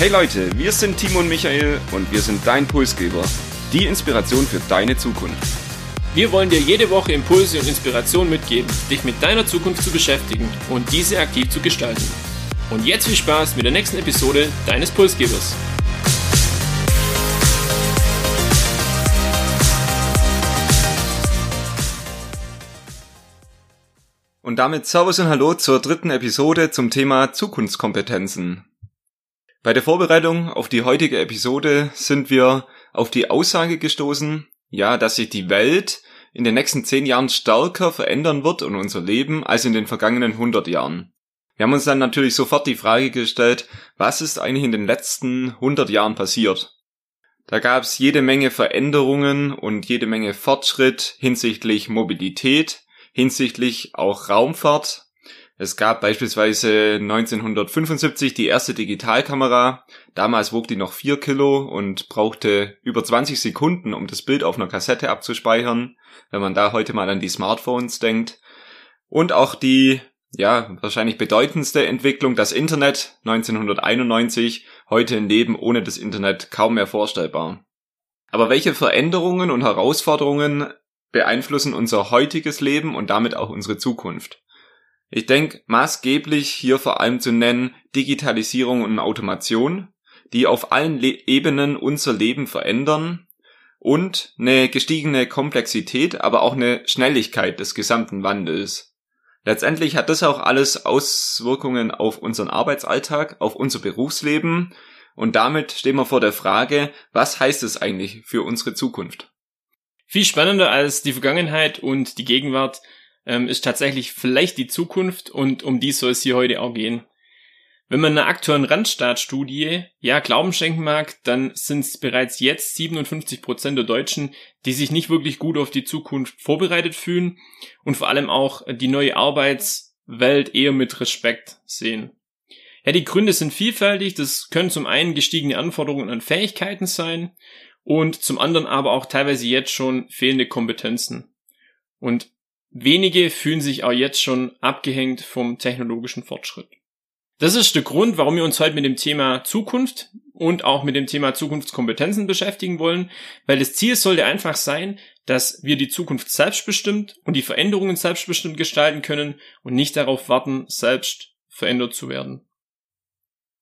Hey Leute, wir sind Timo und Michael und wir sind dein Pulsgeber. Die Inspiration für deine Zukunft. Wir wollen dir jede Woche Impulse und Inspiration mitgeben, dich mit deiner Zukunft zu beschäftigen und diese aktiv zu gestalten. Und jetzt viel Spaß mit der nächsten Episode deines Pulsgebers. Und damit Servus und Hallo zur dritten Episode zum Thema Zukunftskompetenzen. Bei der Vorbereitung auf die heutige Episode sind wir auf die Aussage gestoßen, ja, dass sich die Welt in den nächsten zehn Jahren stärker verändern wird und unser Leben als in den vergangenen 100 Jahren. Wir haben uns dann natürlich sofort die Frage gestellt, was ist eigentlich in den letzten 100 Jahren passiert? Da gab es jede Menge Veränderungen und jede Menge Fortschritt hinsichtlich Mobilität, hinsichtlich auch Raumfahrt. Es gab beispielsweise 1975 die erste Digitalkamera. Damals wog die noch vier Kilo und brauchte über 20 Sekunden, um das Bild auf einer Kassette abzuspeichern, wenn man da heute mal an die Smartphones denkt. Und auch die, ja, wahrscheinlich bedeutendste Entwicklung, das Internet 1991, heute ein Leben ohne das Internet kaum mehr vorstellbar. Aber welche Veränderungen und Herausforderungen beeinflussen unser heutiges Leben und damit auch unsere Zukunft. Ich denke, maßgeblich hier vor allem zu nennen Digitalisierung und Automation, die auf allen Le Ebenen unser Leben verändern und eine gestiegene Komplexität, aber auch eine Schnelligkeit des gesamten Wandels. Letztendlich hat das auch alles Auswirkungen auf unseren Arbeitsalltag, auf unser Berufsleben und damit stehen wir vor der Frage, was heißt es eigentlich für unsere Zukunft? Viel spannender als die Vergangenheit und die Gegenwart ähm, ist tatsächlich vielleicht die Zukunft und um die soll es hier heute auch gehen. Wenn man einer aktuellen Randstaatstudie ja Glauben schenken mag, dann sind es bereits jetzt 57 Prozent der Deutschen, die sich nicht wirklich gut auf die Zukunft vorbereitet fühlen und vor allem auch die neue Arbeitswelt eher mit Respekt sehen. Ja, die Gründe sind vielfältig. Das können zum einen gestiegene Anforderungen an Fähigkeiten sein und zum anderen aber auch teilweise jetzt schon fehlende Kompetenzen. Und wenige fühlen sich auch jetzt schon abgehängt vom technologischen Fortschritt. Das ist der Grund, warum wir uns heute mit dem Thema Zukunft und auch mit dem Thema Zukunftskompetenzen beschäftigen wollen, weil das Ziel sollte einfach sein, dass wir die Zukunft selbstbestimmt und die Veränderungen selbstbestimmt gestalten können und nicht darauf warten, selbst verändert zu werden.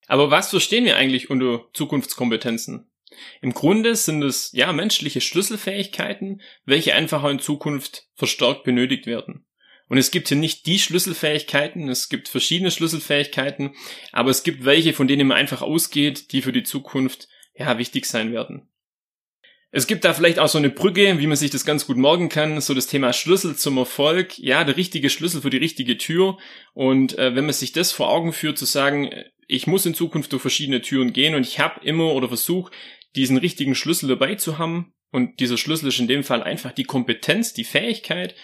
Aber was verstehen wir eigentlich unter Zukunftskompetenzen? Im Grunde sind es ja menschliche Schlüsselfähigkeiten, welche einfach in Zukunft verstärkt benötigt werden. Und es gibt hier nicht die Schlüsselfähigkeiten, es gibt verschiedene Schlüsselfähigkeiten, aber es gibt welche, von denen man einfach ausgeht, die für die Zukunft ja wichtig sein werden. Es gibt da vielleicht auch so eine Brücke, wie man sich das ganz gut morgen kann, so das Thema Schlüssel zum Erfolg, ja, der richtige Schlüssel für die richtige Tür. Und äh, wenn man sich das vor Augen führt, zu sagen, ich muss in Zukunft durch verschiedene Türen gehen und ich habe immer oder versuche diesen richtigen Schlüssel dabei zu haben. Und dieser Schlüssel ist in dem Fall einfach die Kompetenz, die Fähigkeit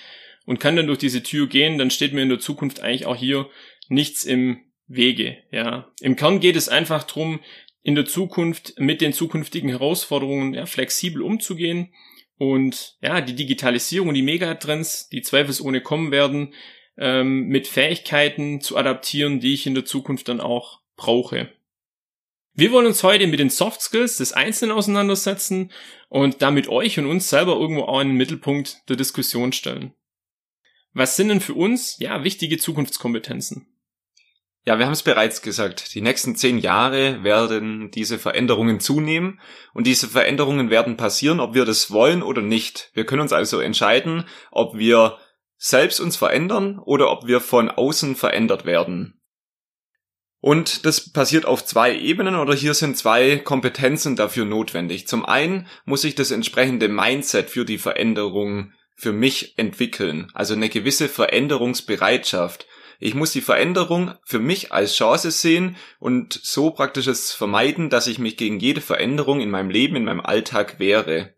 und kann dann durch diese Tür gehen, dann steht mir in der Zukunft eigentlich auch hier nichts im Wege, ja. Im Kern geht es einfach drum, in der Zukunft mit den zukünftigen Herausforderungen ja, flexibel umzugehen und ja, die Digitalisierung die Megatrends, die zweifelsohne kommen werden, ähm, mit Fähigkeiten zu adaptieren, die ich in der Zukunft dann auch brauche. Wir wollen uns heute mit den Soft Skills des Einzelnen auseinandersetzen und damit euch und uns selber irgendwo auch in den Mittelpunkt der Diskussion stellen. Was sind denn für uns, ja, wichtige Zukunftskompetenzen? Ja, wir haben es bereits gesagt. Die nächsten zehn Jahre werden diese Veränderungen zunehmen und diese Veränderungen werden passieren, ob wir das wollen oder nicht. Wir können uns also entscheiden, ob wir selbst uns verändern oder ob wir von außen verändert werden. Und das passiert auf zwei Ebenen oder hier sind zwei Kompetenzen dafür notwendig. Zum einen muss ich das entsprechende Mindset für die Veränderung für mich entwickeln, also eine gewisse Veränderungsbereitschaft. Ich muss die Veränderung für mich als Chance sehen und so praktisch es vermeiden, dass ich mich gegen jede Veränderung in meinem Leben, in meinem Alltag wehre.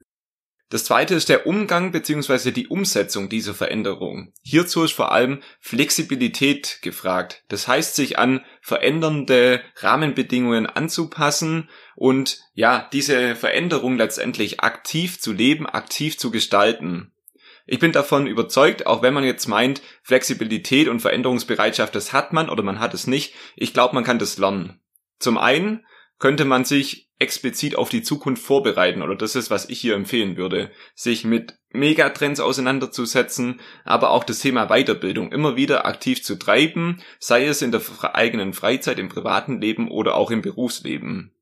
Das zweite ist der Umgang bzw. die Umsetzung dieser Veränderung. Hierzu ist vor allem Flexibilität gefragt. Das heißt, sich an verändernde Rahmenbedingungen anzupassen und ja, diese Veränderung letztendlich aktiv zu leben, aktiv zu gestalten. Ich bin davon überzeugt, auch wenn man jetzt meint, Flexibilität und Veränderungsbereitschaft, das hat man oder man hat es nicht. Ich glaube, man kann das lernen. Zum einen könnte man sich explizit auf die Zukunft vorbereiten oder das ist, was ich hier empfehlen würde, sich mit Megatrends auseinanderzusetzen, aber auch das Thema Weiterbildung immer wieder aktiv zu treiben, sei es in der eigenen Freizeit, im privaten Leben oder auch im Berufsleben.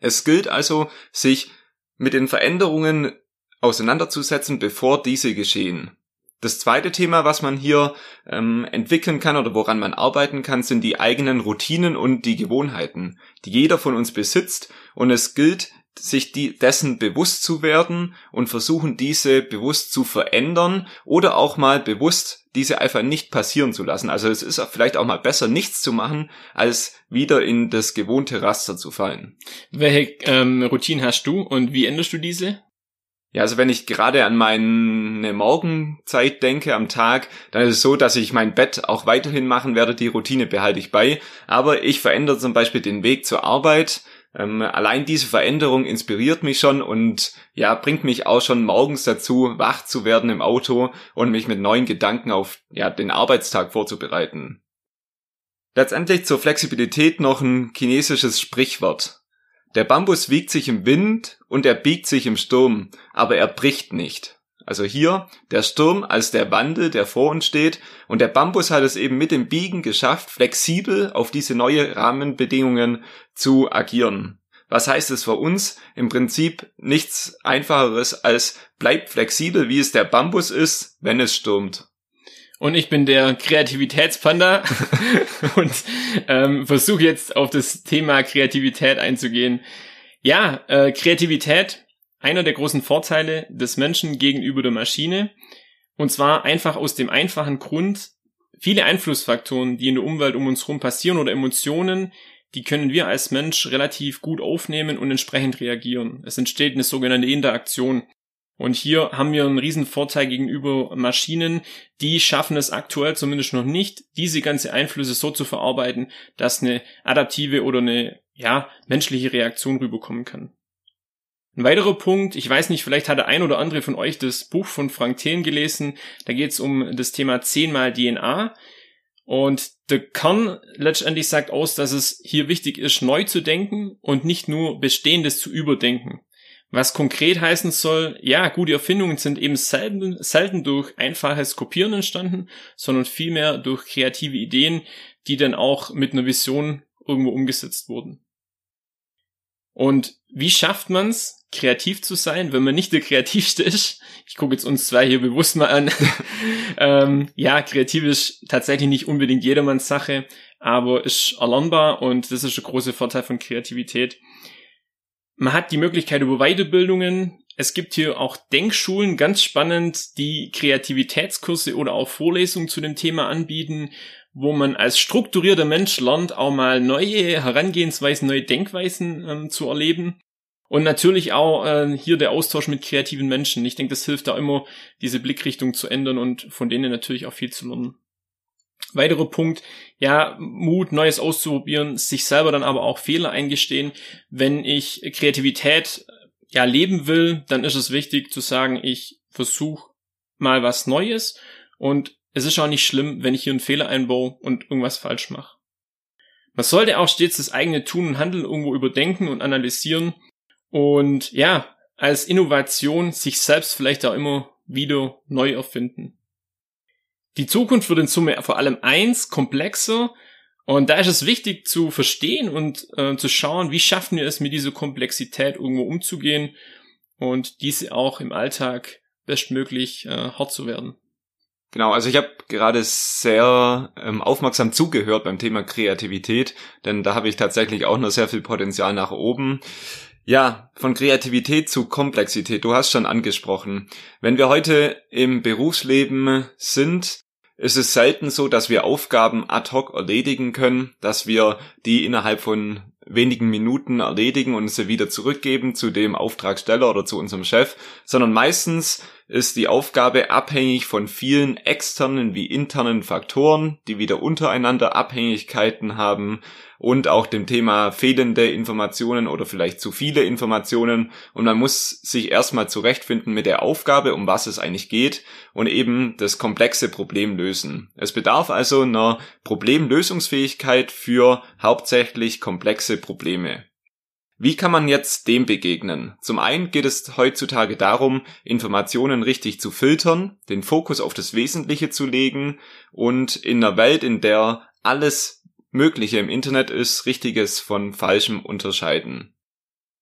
Es gilt also, sich mit den Veränderungen auseinanderzusetzen, bevor diese geschehen. Das zweite Thema, was man hier ähm, entwickeln kann oder woran man arbeiten kann, sind die eigenen Routinen und die Gewohnheiten, die jeder von uns besitzt. Und es gilt, sich die, dessen bewusst zu werden und versuchen, diese bewusst zu verändern oder auch mal bewusst diese einfach nicht passieren zu lassen. Also es ist vielleicht auch mal besser, nichts zu machen, als wieder in das gewohnte Raster zu fallen. Welche ähm, Routine hast du und wie änderst du diese? Ja, also wenn ich gerade an meine Morgenzeit denke am Tag, dann ist es so, dass ich mein Bett auch weiterhin machen werde. Die Routine behalte ich bei. Aber ich verändere zum Beispiel den Weg zur Arbeit. Ähm, allein diese Veränderung inspiriert mich schon und ja, bringt mich auch schon morgens dazu, wach zu werden im Auto und mich mit neuen Gedanken auf ja, den Arbeitstag vorzubereiten. Letztendlich zur Flexibilität noch ein chinesisches Sprichwort. Der Bambus wiegt sich im Wind und er biegt sich im Sturm, aber er bricht nicht. Also hier der Sturm als der Wandel, der vor uns steht, und der Bambus hat es eben mit dem Biegen geschafft, flexibel auf diese neue Rahmenbedingungen zu agieren. Was heißt es für uns? Im Prinzip nichts einfacheres als bleibt flexibel, wie es der Bambus ist, wenn es stürmt. Und ich bin der Kreativitätspanda und ähm, versuche jetzt auf das Thema Kreativität einzugehen. Ja, äh, Kreativität, einer der großen Vorteile des Menschen gegenüber der Maschine. Und zwar einfach aus dem einfachen Grund, viele Einflussfaktoren, die in der Umwelt um uns herum passieren oder Emotionen, die können wir als Mensch relativ gut aufnehmen und entsprechend reagieren. Es entsteht eine sogenannte Interaktion. Und hier haben wir einen riesen Vorteil gegenüber Maschinen, die schaffen es aktuell zumindest noch nicht, diese ganze Einflüsse so zu verarbeiten, dass eine adaptive oder eine, ja, menschliche Reaktion rüberkommen kann. Ein weiterer Punkt, ich weiß nicht, vielleicht hat der ein oder andere von euch das Buch von Frank Thelen gelesen, da geht es um das Thema 10 mal DNA. Und der Kern letztendlich sagt aus, dass es hier wichtig ist, neu zu denken und nicht nur Bestehendes zu überdenken. Was konkret heißen soll, ja, gute Erfindungen sind eben selten, selten durch einfaches Kopieren entstanden, sondern vielmehr durch kreative Ideen, die dann auch mit einer Vision irgendwo umgesetzt wurden. Und wie schafft man's, kreativ zu sein, wenn man nicht der Kreativste ist? Ich gucke jetzt uns zwei hier bewusst mal an. ähm, ja, kreativ ist tatsächlich nicht unbedingt jedermanns Sache, aber ist erlernbar und das ist der große Vorteil von Kreativität. Man hat die Möglichkeit über Weiterbildungen. Es gibt hier auch Denkschulen, ganz spannend, die Kreativitätskurse oder auch Vorlesungen zu dem Thema anbieten, wo man als strukturierter Mensch lernt, auch mal neue Herangehensweisen, neue Denkweisen ähm, zu erleben. Und natürlich auch äh, hier der Austausch mit kreativen Menschen. Ich denke, das hilft da immer, diese Blickrichtung zu ändern und von denen natürlich auch viel zu lernen. Weiterer Punkt, ja, Mut, Neues auszuprobieren, sich selber dann aber auch Fehler eingestehen. Wenn ich Kreativität ja leben will, dann ist es wichtig zu sagen, ich versuche mal was Neues und es ist auch nicht schlimm, wenn ich hier einen Fehler einbaue und irgendwas falsch mache. Man sollte auch stets das eigene Tun und Handeln irgendwo überdenken und analysieren und ja, als Innovation sich selbst vielleicht auch immer wieder neu erfinden. Die Zukunft wird in Summe vor allem eins komplexer und da ist es wichtig zu verstehen und äh, zu schauen, wie schaffen wir es mit dieser Komplexität irgendwo umzugehen und diese auch im Alltag bestmöglich äh, hart zu werden. Genau, also ich habe gerade sehr ähm, aufmerksam zugehört beim Thema Kreativität, denn da habe ich tatsächlich auch noch sehr viel Potenzial nach oben. Ja, von Kreativität zu Komplexität. Du hast schon angesprochen. Wenn wir heute im Berufsleben sind, ist es selten so, dass wir Aufgaben ad hoc erledigen können, dass wir die innerhalb von wenigen Minuten erledigen und sie wieder zurückgeben zu dem Auftragsteller oder zu unserem Chef, sondern meistens ist die Aufgabe abhängig von vielen externen wie internen Faktoren, die wieder untereinander Abhängigkeiten haben und auch dem Thema fehlende Informationen oder vielleicht zu viele Informationen und man muss sich erstmal zurechtfinden mit der Aufgabe, um was es eigentlich geht und eben das komplexe Problem lösen. Es bedarf also einer Problemlösungsfähigkeit für hauptsächlich komplexe Probleme. Wie kann man jetzt dem begegnen? Zum einen geht es heutzutage darum, Informationen richtig zu filtern, den Fokus auf das Wesentliche zu legen und in einer Welt, in der alles Mögliche im Internet ist, Richtiges von Falschem unterscheiden.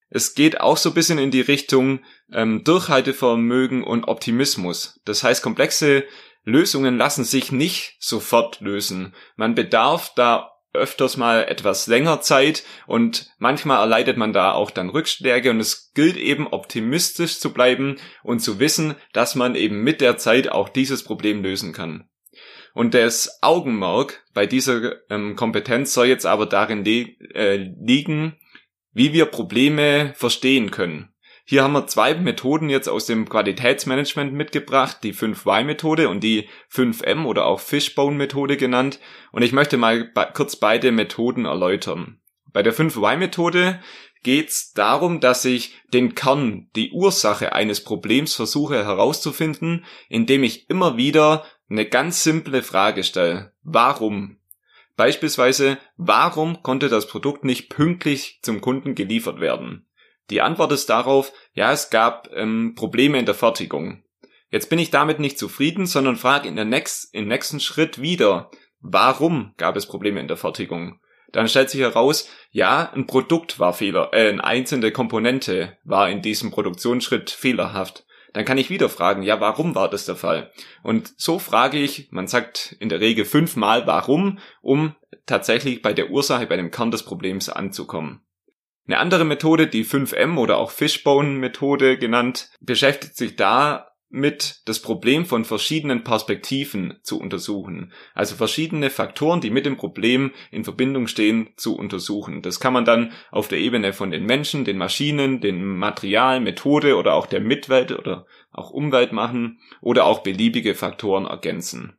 Es geht auch so ein bisschen in die Richtung ähm, Durchhaltevermögen und Optimismus. Das heißt, komplexe Lösungen lassen sich nicht sofort lösen. Man bedarf da öfters mal etwas länger Zeit und manchmal erleidet man da auch dann Rückschläge und es gilt eben optimistisch zu bleiben und zu wissen, dass man eben mit der Zeit auch dieses Problem lösen kann. Und das Augenmerk bei dieser ähm, Kompetenz soll jetzt aber darin äh, liegen, wie wir Probleme verstehen können. Hier haben wir zwei Methoden jetzt aus dem Qualitätsmanagement mitgebracht, die 5Y-Methode und die 5M oder auch Fishbone-Methode genannt. Und ich möchte mal kurz beide Methoden erläutern. Bei der 5Y-Methode geht es darum, dass ich den Kern, die Ursache eines Problems versuche herauszufinden, indem ich immer wieder eine ganz simple Frage stelle. Warum? Beispielsweise, warum konnte das Produkt nicht pünktlich zum Kunden geliefert werden? Die Antwort ist darauf, ja, es gab ähm, Probleme in der Fertigung. Jetzt bin ich damit nicht zufrieden, sondern frage in der next, im nächsten Schritt wieder, warum gab es Probleme in der Fertigung? Dann stellt sich heraus, ja, ein Produkt war Fehler, äh, eine einzelne Komponente war in diesem Produktionsschritt fehlerhaft. Dann kann ich wieder fragen, ja, warum war das der Fall? Und so frage ich, man sagt in der Regel fünfmal warum, um tatsächlich bei der Ursache, bei dem Kern des Problems anzukommen. Eine andere Methode, die 5M oder auch Fishbone-Methode genannt, beschäftigt sich damit, das Problem von verschiedenen Perspektiven zu untersuchen. Also verschiedene Faktoren, die mit dem Problem in Verbindung stehen, zu untersuchen. Das kann man dann auf der Ebene von den Menschen, den Maschinen, dem Material, Methode oder auch der Mitwelt oder auch Umwelt machen oder auch beliebige Faktoren ergänzen.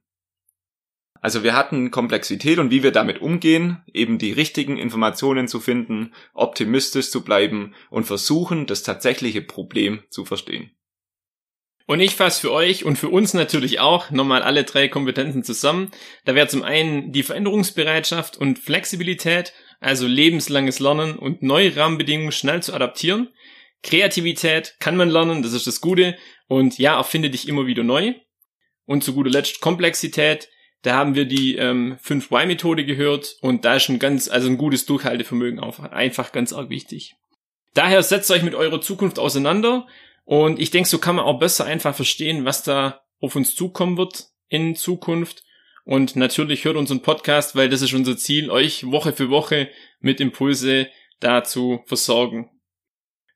Also wir hatten Komplexität und wie wir damit umgehen, eben die richtigen Informationen zu finden, optimistisch zu bleiben und versuchen, das tatsächliche Problem zu verstehen. Und ich fasse für euch und für uns natürlich auch nochmal alle drei Kompetenzen zusammen. Da wäre zum einen die Veränderungsbereitschaft und Flexibilität, also lebenslanges Lernen und neue Rahmenbedingungen schnell zu adaptieren. Kreativität kann man lernen, das ist das Gute. Und ja, erfinde dich immer wieder neu. Und zu guter Letzt Komplexität. Da haben wir die ähm, 5Y-Methode gehört und da ist schon ganz, also ein gutes Durchhaltevermögen auch einfach ganz arg wichtig. Daher setzt euch mit eurer Zukunft auseinander und ich denke, so kann man auch besser einfach verstehen, was da auf uns zukommen wird in Zukunft. Und natürlich hört unseren Podcast, weil das ist unser Ziel, euch Woche für Woche mit Impulse dazu versorgen.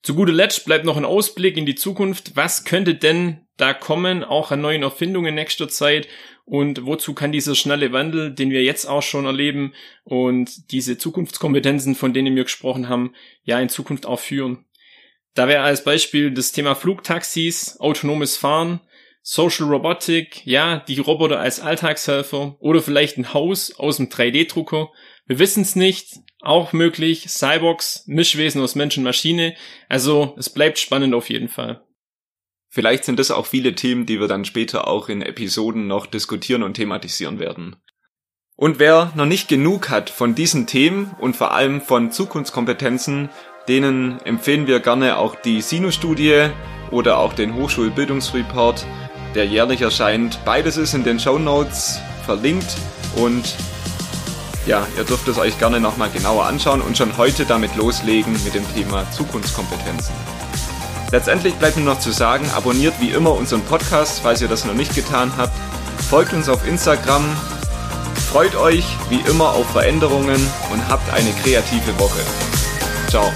Zu guter Letzt bleibt noch ein Ausblick in die Zukunft. Was könnte denn da kommen, auch an neuen Erfindungen in nächster Zeit? und wozu kann dieser schnelle Wandel, den wir jetzt auch schon erleben und diese Zukunftskompetenzen, von denen wir gesprochen haben, ja in Zukunft auch führen. Da wäre als Beispiel das Thema Flugtaxis, autonomes Fahren, Social Robotic, ja, die Roboter als Alltagshelfer oder vielleicht ein Haus aus dem 3D-Drucker. Wir wissen es nicht, auch möglich, Cyborgs, Mischwesen aus Mensch und Maschine. Also es bleibt spannend auf jeden Fall. Vielleicht sind das auch viele Themen, die wir dann später auch in Episoden noch diskutieren und thematisieren werden. Und wer noch nicht genug hat von diesen Themen und vor allem von Zukunftskompetenzen, denen empfehlen wir gerne auch die Sinus-Studie oder auch den Hochschulbildungsreport, der jährlich erscheint. Beides ist in den Show Notes verlinkt und ja, ihr dürft es euch gerne nochmal genauer anschauen und schon heute damit loslegen mit dem Thema Zukunftskompetenzen. Letztendlich bleibt nur noch zu sagen, abonniert wie immer unseren Podcast, falls ihr das noch nicht getan habt. Folgt uns auf Instagram. Freut euch wie immer auf Veränderungen und habt eine kreative Woche. Ciao.